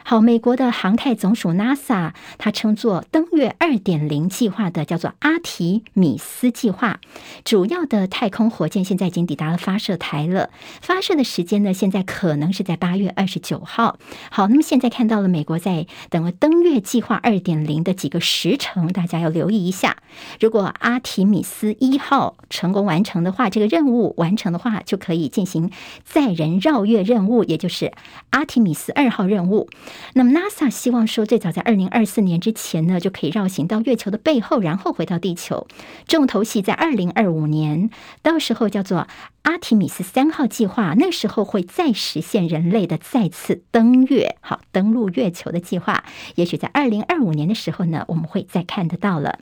好，美国的航太总署 NASA，它称作登月二点零计划的叫做阿提米斯计划，主要的太空火箭现在已经抵达了发射台了。发射的时间呢，现在可能是在八月二十九号。好，那么现在看到了美国在等了登月计划二点零的几个时程，大家要留意一下。如果阿提米斯一号成功完成的话，这个任务完成的话，就可以进行载人绕月任务，也就是阿提米斯二号任务。那么，NASA 希望说，最早在二零二四年之前呢，就可以绕行到月球的背后，然后回到地球。重头戏在二零二五年，到时候叫做阿提米斯三号计划，那时候会再实现人类的再次登月，好，登陆月球的计划。也许在二零二五年的时候呢，我们会再看得到了。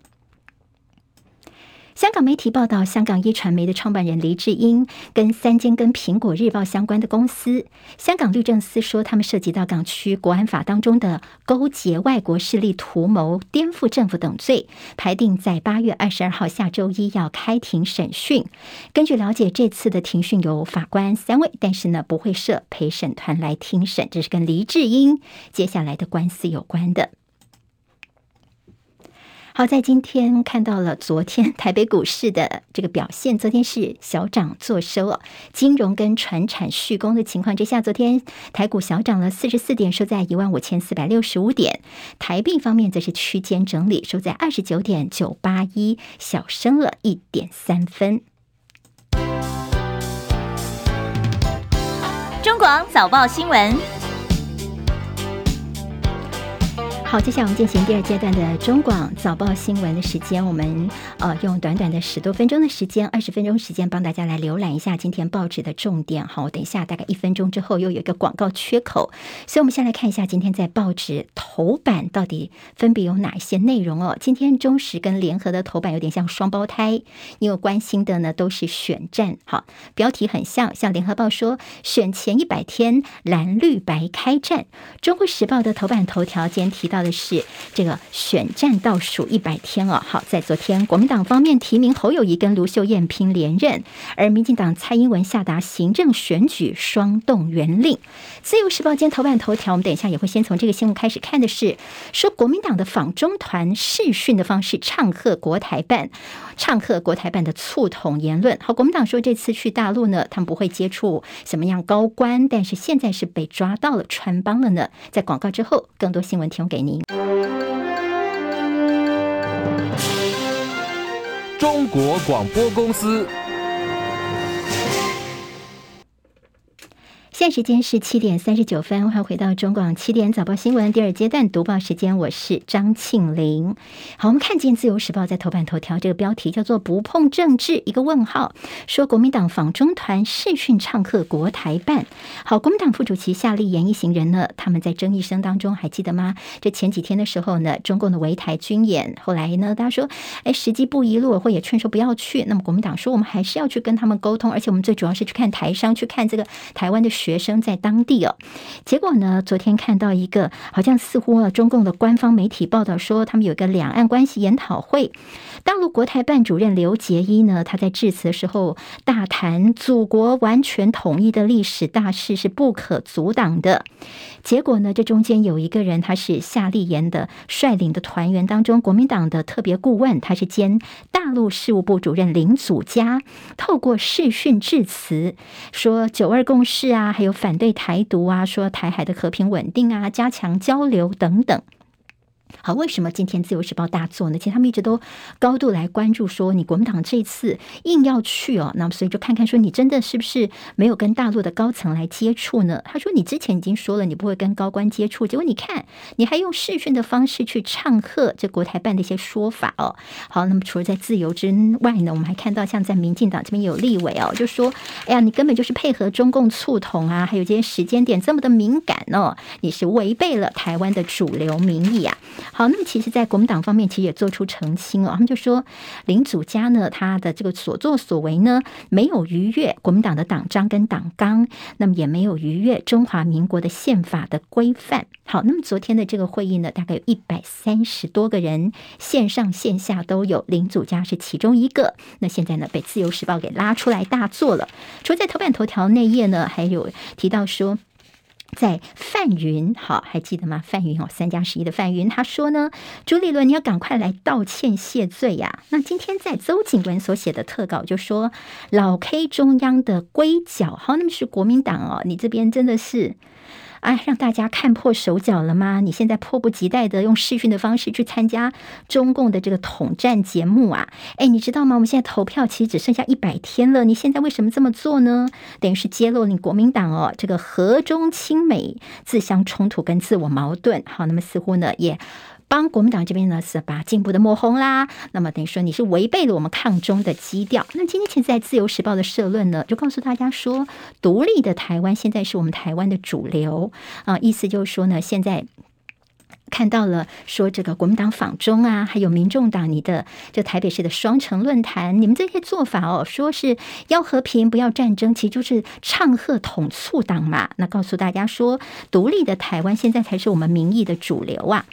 香港媒体报道，香港一传媒的创办人黎智英跟三间跟苹果日报相关的公司，香港律政司说，他们涉及到港区国安法当中的勾结外国势力、图谋颠覆政府等罪，排定在八月二十二号下周一要开庭审讯。根据了解，这次的庭讯有法官三位，但是呢不会设陪审团来听审，这是跟黎智英接下来的官司有关的。好在今天看到了昨天 台北股市的这个表现，昨天是小涨作收哦。金融跟船产续攻的情况之下，昨天台股小涨了四十四点，收在一万五千四百六十五点。台币方面则是区间整理，收在二十九点九八一，小升了一点三分。中广早报新闻。好，接下来我们进行第二阶段的中广早报新闻的时间。我们呃用短短的十多分钟的时间，二十分钟时间，帮大家来浏览一下今天报纸的重点。好，我等一下大概一分钟之后又有一个广告缺口，所以我们先来看一下今天在报纸头版到底分别有哪一些内容哦。今天中时跟联合的头版有点像双胞胎，因为关心的呢都是选战。好，标题很像，像联合报说选前一百天蓝绿白开战，中国时报的头版头条今天提到到。的是这个选战倒数一百天哦。好，在昨天，国民党方面提名侯友谊跟卢秀燕拼连任，而民进党蔡英文下达行政选举双动员令。自由时报今天头版头条，我们等一下也会先从这个新闻开始看的是，说国民党的访中团视讯的方式唱和国台办，唱和国台办的促统言论。好，国民党说这次去大陆呢，他们不会接触什么样高官，但是现在是被抓到了穿帮了呢。在广告之后，更多新闻提供给您。中国广播公司。现在时间是七点三十九分，欢迎回到中广七点早报新闻第二阶段读报时间，我是张庆玲。好，我们看见《自由时报》在头版头条这个标题叫做“不碰政治”，一个问号，说国民党访中团视讯唱客国台办。好，国民党副主席夏立言一行人呢，他们在争议声当中还记得吗？这前几天的时候呢，中共的围台军演，后来呢，大家说，哎，时机不宜，陆委会也劝说不要去。那么国民党说，我们还是要去跟他们沟通，而且我们最主要是去看台商，去看这个台湾的。学生在当地哦，结果呢？昨天看到一个好像似乎啊，中共的官方媒体报道说，他们有一个两岸关系研讨会。大陆国台办主任刘结一呢，他在致辞的时候大谈祖国完全统一的历史大势是不可阻挡的。结果呢，这中间有一个人，他是夏立言的率领的团员当中，国民党的特别顾问，他是兼大陆事务部主任林祖嘉，透过视讯致辞说“九二共识”啊。还有反对台独啊，说台海的和平稳定啊，加强交流等等。好，为什么今天自由时报大作呢？其实他们一直都高度来关注，说你国民党这次硬要去哦，那么所以就看看说你真的是不是没有跟大陆的高层来接触呢？他说你之前已经说了你不会跟高官接触，结果你看你还用视讯的方式去唱和这国台办的一些说法哦。好，那么除了在自由之外呢，我们还看到像在民进党这边有立委哦，就说哎呀，你根本就是配合中共促统啊，还有这些时间点这么的敏感哦，你是违背了台湾的主流民意啊。好，那么其实，在国民党方面，其实也做出澄清哦。他们就说，林祖嘉呢，他的这个所作所为呢，没有逾越国民党的党章跟党纲，那么也没有逾越中华民国的宪法的规范。好，那么昨天的这个会议呢，大概有一百三十多个人，线上线下都有，林祖嘉是其中一个。那现在呢，被自由时报给拉出来大做了。除了在头版头条内页呢，还有提到说。在范云，好，还记得吗？范云哦，三加十一的范云，他说呢，朱立伦，你要赶快来道歉谢罪呀。那今天在邹警官所写的特稿就说，老 K 中央的龟脚，好，那么是国民党哦，你这边真的是。哎，让大家看破手脚了吗？你现在迫不及待的用视讯的方式去参加中共的这个统战节目啊？哎，你知道吗？我们现在投票其实只剩下一百天了，你现在为什么这么做呢？等于是揭露你国民党哦，这个和中亲美自相冲突跟自我矛盾。好，那么似乎呢也。帮国民党这边呢是把进步的抹红啦，那么等于说你是违背了我们抗中的基调。那今天其实在自由时报的社论呢，就告诉大家说，独立的台湾现在是我们台湾的主流啊，意思就是说呢，现在看到了说这个国民党访中啊，还有民众党你的这台北市的双城论坛，你们这些做法哦，说是要和平不要战争，其实就是唱和统促党嘛。那告诉大家说，独立的台湾现在才是我们民意的主流啊。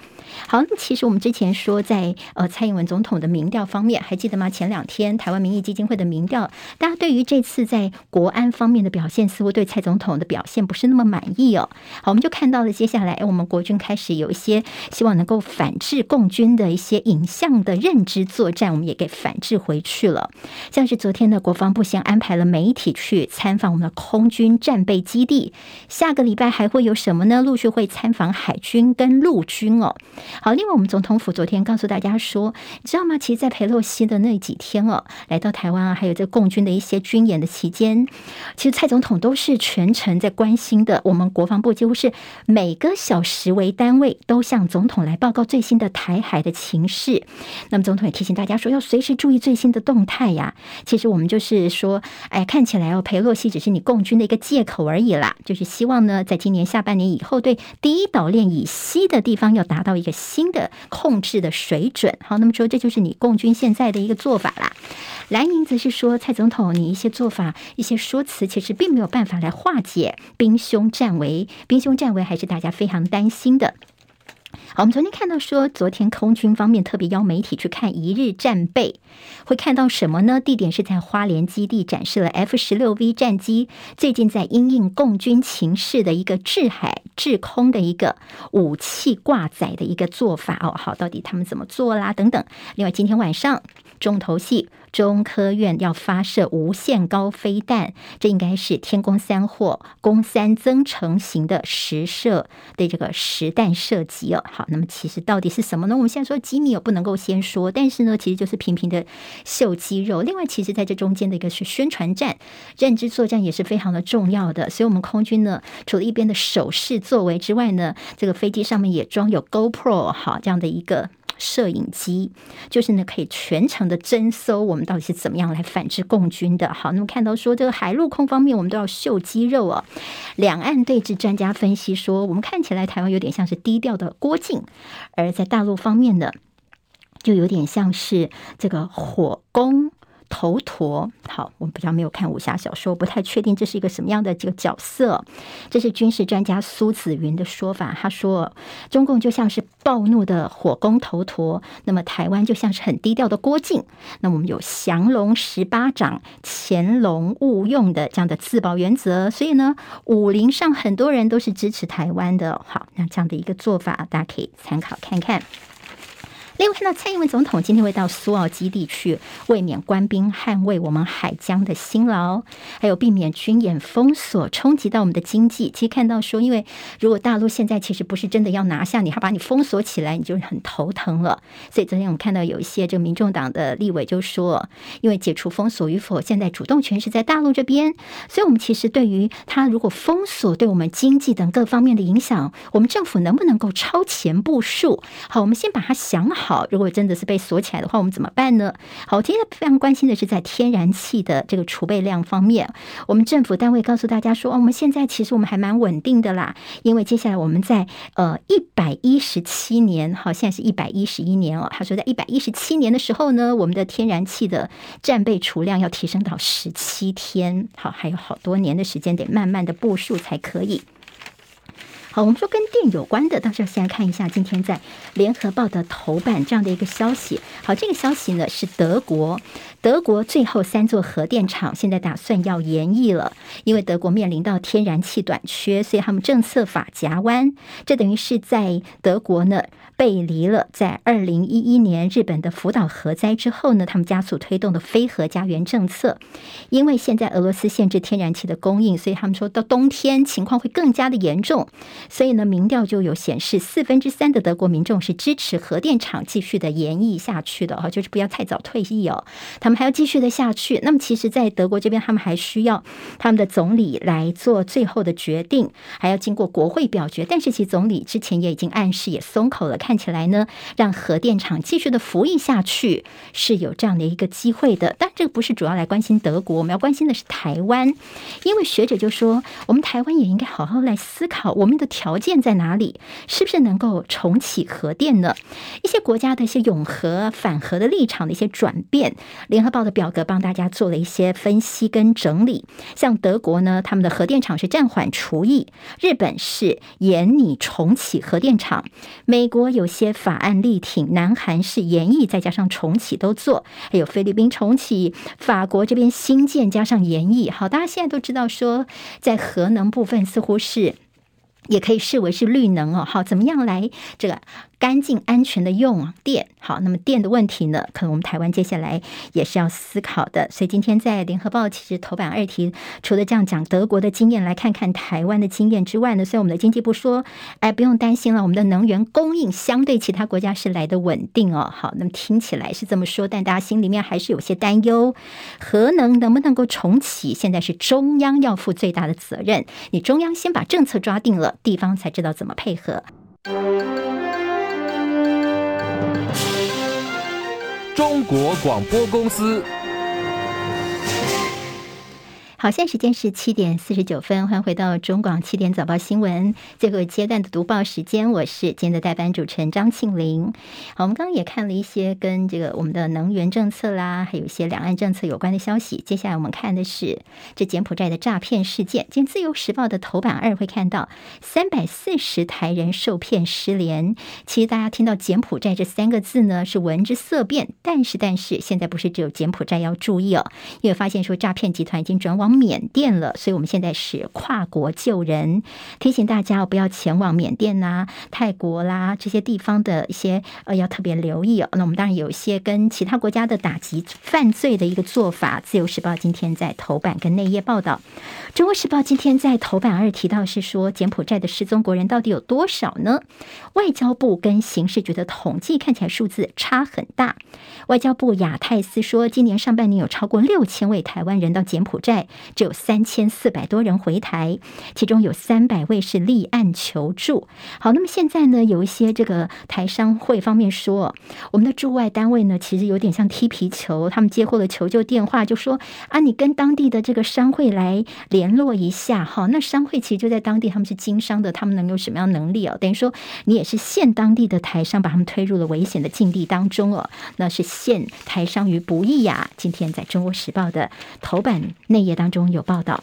好，那其实我们之前说在呃蔡英文总统的民调方面，还记得吗？前两天台湾民意基金会的民调，大家对于这次在国安方面的表现，似乎对蔡总统的表现不是那么满意哦。好，我们就看到了接下来我们国军开始有一些希望能够反制共军的一些影像的认知作战，我们也给反制回去了。像是昨天的国防部先安排了媒体去参访我们的空军战备基地，下个礼拜还会有什么呢？陆续会参访海军跟陆军哦。好，另外我们总统府昨天告诉大家说，你知道吗？其实，在佩洛西的那几天哦，来到台湾啊，还有这共军的一些军演的期间，其实蔡总统都是全程在关心的。我们国防部几乎是每个小时为单位，都向总统来报告最新的台海的情势。那么总统也提醒大家说，要随时注意最新的动态呀。其实我们就是说，哎，看起来哦，裴洛西只是你共军的一个借口而已啦，就是希望呢，在今年下半年以后，对第一岛链以西的地方要达到一个。新的控制的水准，好，那么说这就是你共军现在的一个做法啦。蓝营则是说，蔡总统你一些做法、一些说辞，其实并没有办法来化解兵凶战危，兵凶战危还是大家非常担心的。好，我们昨天看到说，昨天空军方面特别邀媒体去看一日战备，会看到什么呢？地点是在花莲基地，展示了 F 十六 V 战机最近在因应共军情势的一个制海制空的一个武器挂载的一个做法哦。好，到底他们怎么做啦？等等。另外，今天晚上重头戏。中科院要发射无限高飞弹，这应该是天宫三或宫三增程型的实射的这个实弹射击哦。好，那么其实到底是什么呢？我们现在说机密也不能够先说，但是呢，其实就是频频的秀肌肉。另外，其实在这中间的一个是宣传战、认知作战也是非常的重要的。所以，我们空军呢，除了一边的手势作为之外呢，这个飞机上面也装有 GoPro 好这样的一个。摄影机就是呢，可以全程的侦搜我们到底是怎么样来反制共军的。好，那么看到说这个海陆空方面，我们都要秀肌肉哦。两岸对峙专家分析说，我们看起来台湾有点像是低调的郭靖，而在大陆方面呢，就有点像是这个火攻。头陀，好，我们比较没有看武侠小说，不太确定这是一个什么样的这个角色。这是军事专家苏子云的说法，他说中共就像是暴怒的火攻头陀，那么台湾就像是很低调的郭靖。那我们有降龙十八掌，潜龙勿用的这样的自保原则，所以呢，武林上很多人都是支持台湾的。好，那这样的一个做法，大家可以参考看看。另外看到蔡英文总统今天会到苏澳基地去，慰勉官兵捍卫我们海疆的辛劳，还有避免军演封锁冲击到我们的经济。其实看到说，因为如果大陆现在其实不是真的要拿下你，还把你封锁起来，你就很头疼了。所以昨天我们看到有一些这个民众党的立委就说，因为解除封锁与否，现在主动权是在大陆这边，所以我们其实对于他如果封锁对我们经济等各方面的影响，我们政府能不能够超前部署？好，我们先把它想好。好，如果真的是被锁起来的话，我们怎么办呢？好，我今天非常关心的是在天然气的这个储备量方面，我们政府单位告诉大家说，哦，我们现在其实我们还蛮稳定的啦，因为接下来我们在呃一百一十七年，好，现在是一百一十一年哦，他说在一百一十七年的时候呢，我们的天然气的战备储量要提升到十七天，好，还有好多年的时间得慢慢的部署才可以。好，我们说跟电有关的，到时候先来看一下今天在联合报的头版这样的一个消息。好，这个消息呢是德国，德国最后三座核电厂现在打算要延役了，因为德国面临到天然气短缺，所以他们政策法夹弯，这等于是在德国呢。背离了在二零一一年日本的福岛核灾之后呢，他们加速推动的非核家园政策。因为现在俄罗斯限制天然气的供应，所以他们说到冬天情况会更加的严重。所以呢，民调就有显示，四分之三的德国民众是支持核电厂继续的延役下去的哈，就是不要太早退役哦。他们还要继续的下去。那么，其实，在德国这边，他们还需要他们的总理来做最后的决定，还要经过国会表决。但是，其总理之前也已经暗示，也松口了。看起来呢，让核电厂继续的服役下去是有这样的一个机会的。但这个不是主要来关心德国，我们要关心的是台湾，因为学者就说，我们台湾也应该好好来思考，我们的条件在哪里，是不是能够重启核电呢？一些国家的一些永核、反核的立场的一些转变，联合报的表格帮大家做了一些分析跟整理。像德国呢，他们的核电厂是暂缓除役；日本是研拟重启核电厂；美国。有些法案力挺，南韩是延议，再加上重启都做，还有菲律宾重启，法国这边新建加上延议。好，大家现在都知道说，在核能部分似乎是也可以视为是绿能哦。好，怎么样来这个？干净安全的用电，好，那么电的问题呢？可能我们台湾接下来也是要思考的。所以今天在联合报其实头版二题，除了这样讲德国的经验，来看看台湾的经验之外呢，所以我们的经济部说，哎，不用担心了，我们的能源供应相对其他国家是来的稳定哦。好，那么听起来是这么说，但大家心里面还是有些担忧，核能能不能够重启？现在是中央要负最大的责任，你中央先把政策抓定了，地方才知道怎么配合。中国广播公司。好，现在时间是七点四十九分，欢迎回到中广七点早报新闻最后阶段的读报时间，我是今天的代班主持人张庆玲。好，我们刚刚也看了一些跟这个我们的能源政策啦，还有一些两岸政策有关的消息。接下来我们看的是这柬埔寨的诈骗事件。今天自由时报的头版二会看到三百四十台人受骗失联。其实大家听到柬埔寨这三个字呢，是闻之色变，但是但是现在不是只有柬埔寨要注意哦，因为发现说诈骗集团已经转往。缅甸了，所以我们现在是跨国救人，提醒大家不要前往缅甸呐、泰国啦这些地方的一些呃，要特别留意哦。那我们当然有一些跟其他国家的打击犯罪的一个做法。自由时报今天在头版跟内页报道，中国时报今天在头版二提到是说，柬埔寨的失踪国人到底有多少呢？外交部跟刑事局的统计看起来数字差很大。外交部亚太司说，今年上半年有超过六千位台湾人到柬埔寨。只有三千四百多人回台，其中有三百位是立案求助。好，那么现在呢，有一些这个台商会方面说，我们的驻外单位呢，其实有点像踢皮球，他们接获了求救电话，就说啊，你跟当地的这个商会来联络一下哈。那商会其实就在当地，他们是经商的，他们能有什么样能力啊？等于说你也是陷当地的台商，把他们推入了危险的境地当中哦。那是陷台商于不义呀。今天在中国时报的头版内页当。当中有报道。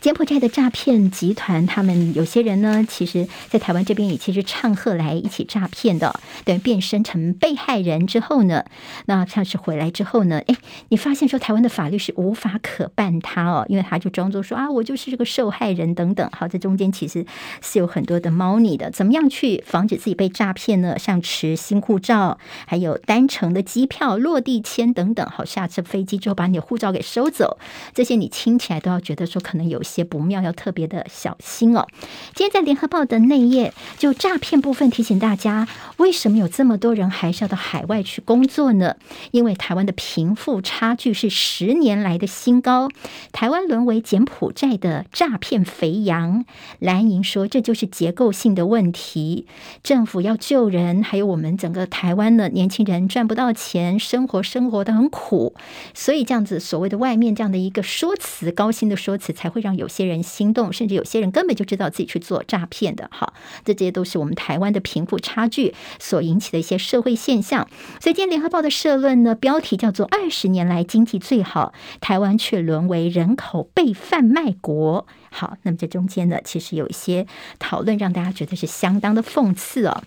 柬埔寨的诈骗集团，他们有些人呢，其实，在台湾这边也其实唱和来一起诈骗的，等于变身成被害人之后呢，那像是回来之后呢，哎，你发现说台湾的法律是无法可办他哦，因为他就装作说啊，我就是这个受害人等等。好，这中间其实是有很多的猫腻的，怎么样去防止自己被诈骗呢？像持新护照，还有单程的机票、落地签等等。好，下次飞机之后把你的护照给收走，这些你听起来都要觉得说可能有。些不妙，要特别的小心哦。今天在联合报的内页，就诈骗部分提醒大家，为什么有这么多人还是要到海外去工作呢？因为台湾的贫富差距是十年来的新高，台湾沦为柬埔寨的诈骗肥羊。蓝营说，这就是结构性的问题，政府要救人，还有我们整个台湾的年轻人赚不到钱，生活生活得很苦，所以这样子所谓的外面这样的一个说辞，高薪的说辞才会让。有些人心动，甚至有些人根本就知道自己去做诈骗的。好，这些都是我们台湾的贫富差距所引起的一些社会现象。所以今天联合报的社论呢，标题叫做“二十年来经济最好，台湾却沦为人口被贩卖国”。好，那么这中间呢，其实有一些讨论，让大家觉得是相当的讽刺哦。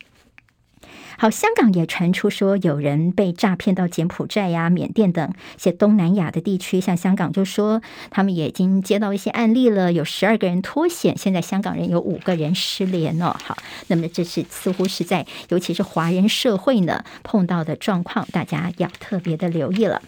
好，香港也传出说有人被诈骗到柬埔寨呀、缅甸等一些东南亚的地区。像香港就说，他们也已经接到一些案例了，有十二个人脱险，现在香港人有五个人失联哦。好，那么这是似乎是在尤其是华人社会呢碰到的状况，大家要特别的留意了。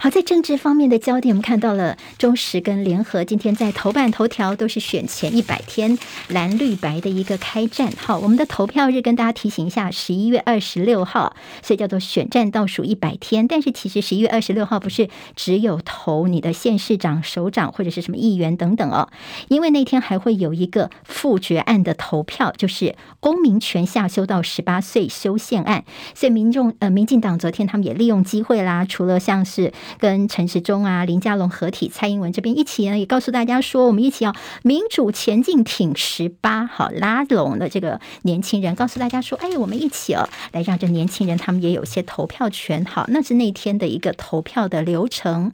好，在政治方面的焦点，我们看到了中时跟联合今天在头版头条都是选前一百天蓝绿白的一个开战。好，我们的投票日跟大家提醒一下，十一月二十六号，所以叫做选战倒数一百天。但是其实十一月二十六号不是只有投你的县市长、首长或者是什么议员等等哦，因为那天还会有一个复决案的投票，就是公民权下修到十八岁修宪案。所以民众呃，民进党昨天他们也利用机会啦，除了像是跟陈时中啊、林佳龙合体，蔡英文这边一起呢，也告诉大家说，我们一起要民主前进，挺十八，好拉拢了这个年轻人，告诉大家说，哎，我们一起哦，来让这年轻人他们也有些投票权。好，那是那天的一个投票的流程。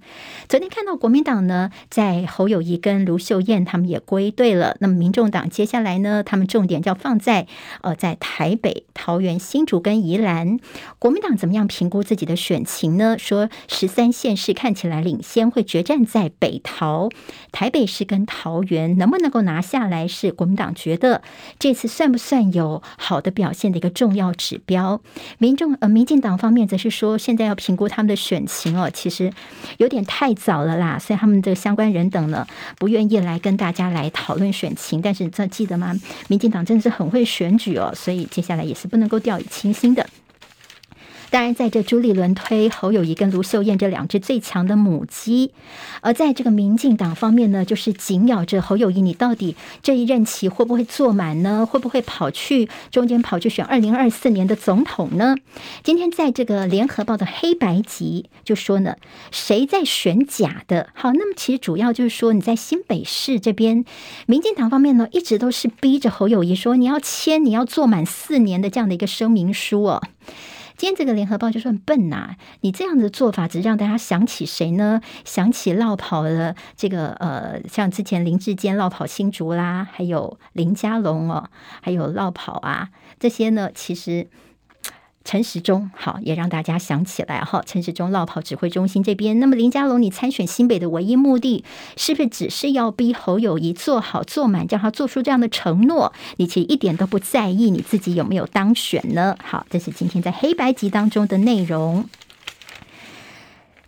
昨天看到国民党呢，在侯友谊跟卢秀燕他们也归队了。那么民众党接下来呢，他们重点就要放在呃，在台北、桃园、新竹跟宜兰。国民党怎么样评估自己的选情呢？说十三。县市看起来领先，会决战在北桃、台北市跟桃园，能不能够拿下来？是国民党觉得这次算不算有好的表现的一个重要指标。民众呃，民进党方面则是说，现在要评估他们的选情哦，其实有点太早了啦，所以他们的相关人等呢，不愿意来跟大家来讨论选情。但是这记得吗？民进党真的是很会选举哦，所以接下来也是不能够掉以轻心的。当然，在这朱立伦推侯友谊跟卢秀燕这两只最强的母鸡，而在这个民进党方面呢，就是紧咬着侯友谊，你到底这一任期会不会做满呢？会不会跑去中间跑去选二零二四年的总统呢？今天在这个联合报的黑白集就说呢，谁在选假的？好，那么其实主要就是说你在新北市这边，民进党方面呢，一直都是逼着侯友谊说你要签，你要做满四年的这样的一个声明书哦。今天这个联合报就说很笨呐、你这样的做法只让大家想起谁呢？想起落跑的这个呃，像之前林志坚落跑新竹啦，还有林佳龙哦，还有落跑啊，这些呢，其实。陈时中好，也让大家想起来哈。陈时中落跑指挥中心这边，那么林佳龙，你参选新北的唯一目的，是不是只是要逼侯友谊做好做满，叫他做出这样的承诺？你其实一点都不在意你自己有没有当选呢？好，这是今天在黑白集当中的内容。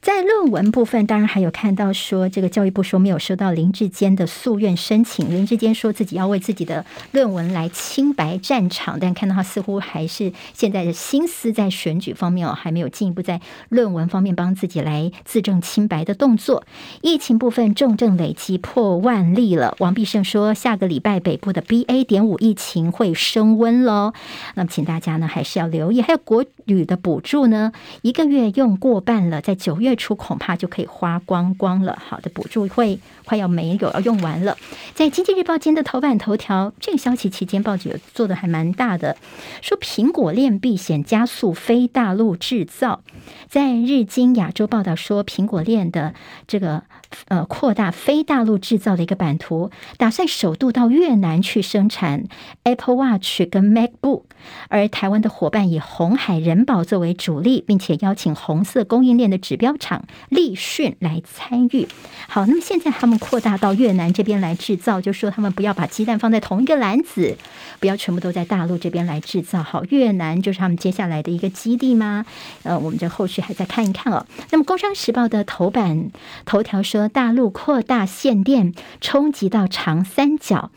在论文部分，当然还有看到说，这个教育部说没有收到林志坚的诉愿申请。林志坚说自己要为自己的论文来清白战场，但看到他似乎还是现在的心思在选举方面哦，还没有进一步在论文方面帮自己来自证清白的动作。疫情部分重症累积破万例了，王必胜说下个礼拜北部的 BA. 点五疫情会升温喽。那么请大家呢还是要留意，还有国旅的补助呢，一个月用过半了，在九月。出恐怕就可以花光光了。好的补助会快要没有，要用完了。在《经济日报》间的头版头条，这个消息期间报纸做的还蛮大的，说苹果链避险加速非大陆制造。在日经亚洲报道说，苹果链的这个呃扩大非大陆制造的一个版图，打算首度到越南去生产 Apple Watch 跟 MacBook，而台湾的伙伴以红海人保作为主力，并且邀请红色供应链的指标厂立讯来参与。好，那么现在他们扩大到越南这边来制造，就说他们不要把鸡蛋放在同一个篮子，不要全部都在大陆这边来制造。好，越南就是他们接下来的一个基地吗？呃，我们这后续还在看一看哦。那么《工商时报》的头版头条说，大陆扩大限电，冲击到长三角。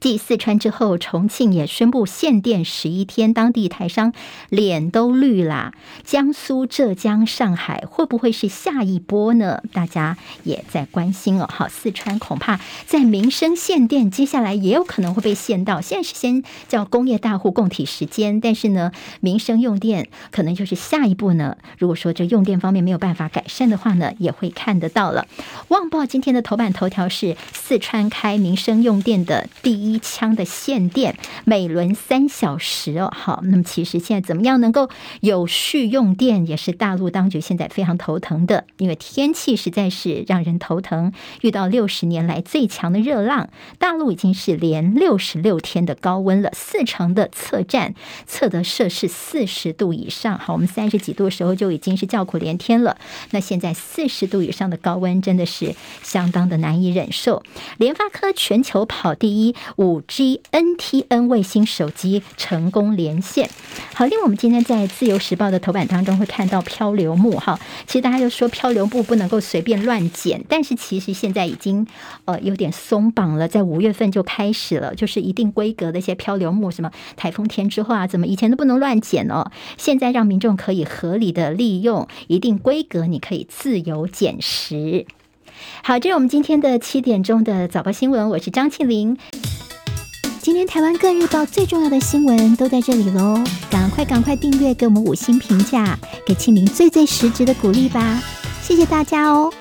继四川之后，重庆也宣布限电十一天，当地台商脸都绿啦。江苏、浙江、上海会不会是下一波呢？大家也在关心哦。好，四川恐怕在民生限电，接下来也有可能会被限到。现在是先叫工业大户共体时间，但是呢，民生用电可能就是下一步呢。如果说这用电方面没有办法改善的话呢，也会看得到了。旺报今天的头版头条是四川开民生用电的第一。一枪的限电，每轮三小时哦。好，那么其实现在怎么样能够有序用电，也是大陆当局现在非常头疼的，因为天气实在是让人头疼。遇到六十年来最强的热浪，大陆已经是连六十六天的高温了，四成的测站测得摄氏四十度以上。好，我们三十几度的时候就已经是叫苦连天了，那现在四十度以上的高温真的是相当的难以忍受。联发科全球跑第一。五 G NTN 卫星手机成功连线。好，另外我们今天在自由时报的头版当中会看到漂流木哈，其实大家就说漂流木不能够随便乱剪，但是其实现在已经呃有点松绑了，在五月份就开始了，就是一定规格的一些漂流木，什么台风天之后啊，怎么以前都不能乱剪哦，现在让民众可以合理的利用一定规格，你可以自由捡拾。好，这是我们今天的七点钟的早报新闻，我是张庆玲。今天台湾各日报最重要的新闻都在这里喽，赶快赶快订阅，给我们五星评价，给庆玲最最实质的鼓励吧，谢谢大家哦。